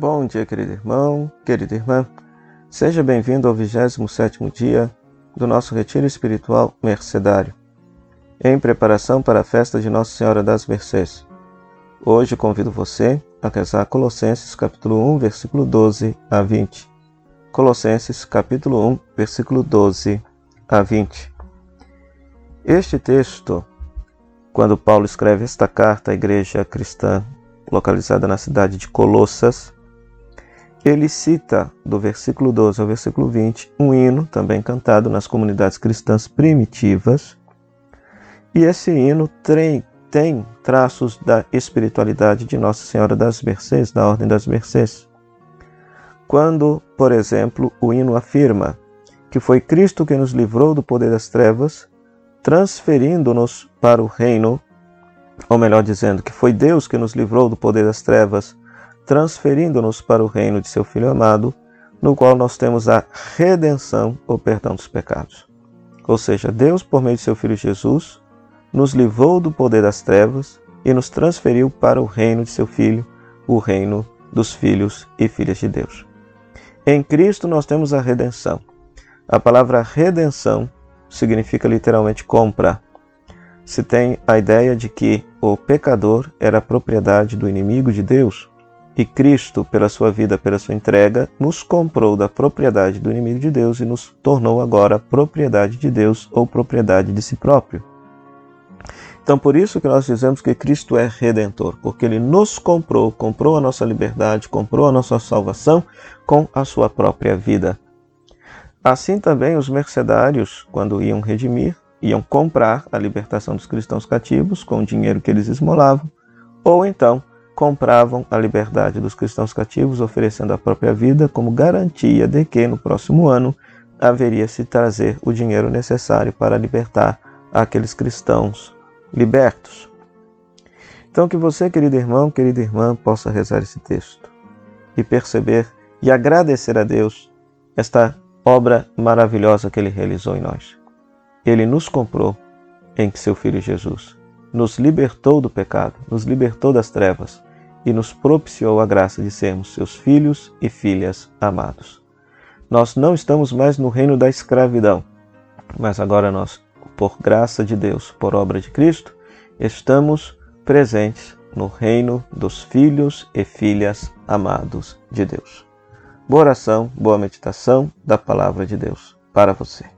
Bom dia, querido irmão, querida irmã. Seja bem-vindo ao 27º dia do nosso retiro espiritual mercedário, em preparação para a festa de Nossa Senhora das Mercês. Hoje convido você a rezar Colossenses capítulo 1, versículo 12 a 20. Colossenses capítulo 1, versículo 12 a 20. Este texto, quando Paulo escreve esta carta à igreja cristã localizada na cidade de Colossas, ele cita do versículo 12 ao versículo 20 um hino também cantado nas comunidades cristãs primitivas. E esse hino tem, tem traços da espiritualidade de Nossa Senhora das Mercês, da Ordem das Mercês. Quando, por exemplo, o hino afirma que foi Cristo que nos livrou do poder das trevas, transferindo-nos para o reino, ou melhor dizendo, que foi Deus que nos livrou do poder das trevas, transferindo-nos para o reino de seu Filho amado, no qual nós temos a redenção ou perdão dos pecados. Ou seja, Deus, por meio de seu Filho Jesus, nos livrou do poder das trevas e nos transferiu para o reino de seu Filho, o reino dos filhos e filhas de Deus. Em Cristo nós temos a redenção. A palavra redenção significa literalmente compra. Se tem a ideia de que o pecador era propriedade do inimigo de Deus, e Cristo, pela sua vida, pela sua entrega, nos comprou da propriedade do inimigo de Deus e nos tornou agora propriedade de Deus ou propriedade de si próprio. Então, por isso que nós dizemos que Cristo é redentor, porque ele nos comprou, comprou a nossa liberdade, comprou a nossa salvação com a sua própria vida. Assim também os mercedários, quando iam redimir, iam comprar a libertação dos cristãos cativos com o dinheiro que eles esmolavam, ou então compravam a liberdade dos cristãos cativos, oferecendo a própria vida como garantia de que no próximo ano haveria se trazer o dinheiro necessário para libertar aqueles cristãos libertos. Então, que você, querido irmão, querida irmã, possa rezar esse texto e perceber e agradecer a Deus esta obra maravilhosa que Ele realizou em nós. Ele nos comprou em seu Filho Jesus, nos libertou do pecado, nos libertou das trevas e nos propiciou a graça de sermos seus filhos e filhas amados. Nós não estamos mais no reino da escravidão, mas agora nós, por graça de Deus, por obra de Cristo, estamos presentes no reino dos filhos e filhas amados de Deus. Boa oração, boa meditação da palavra de Deus para você.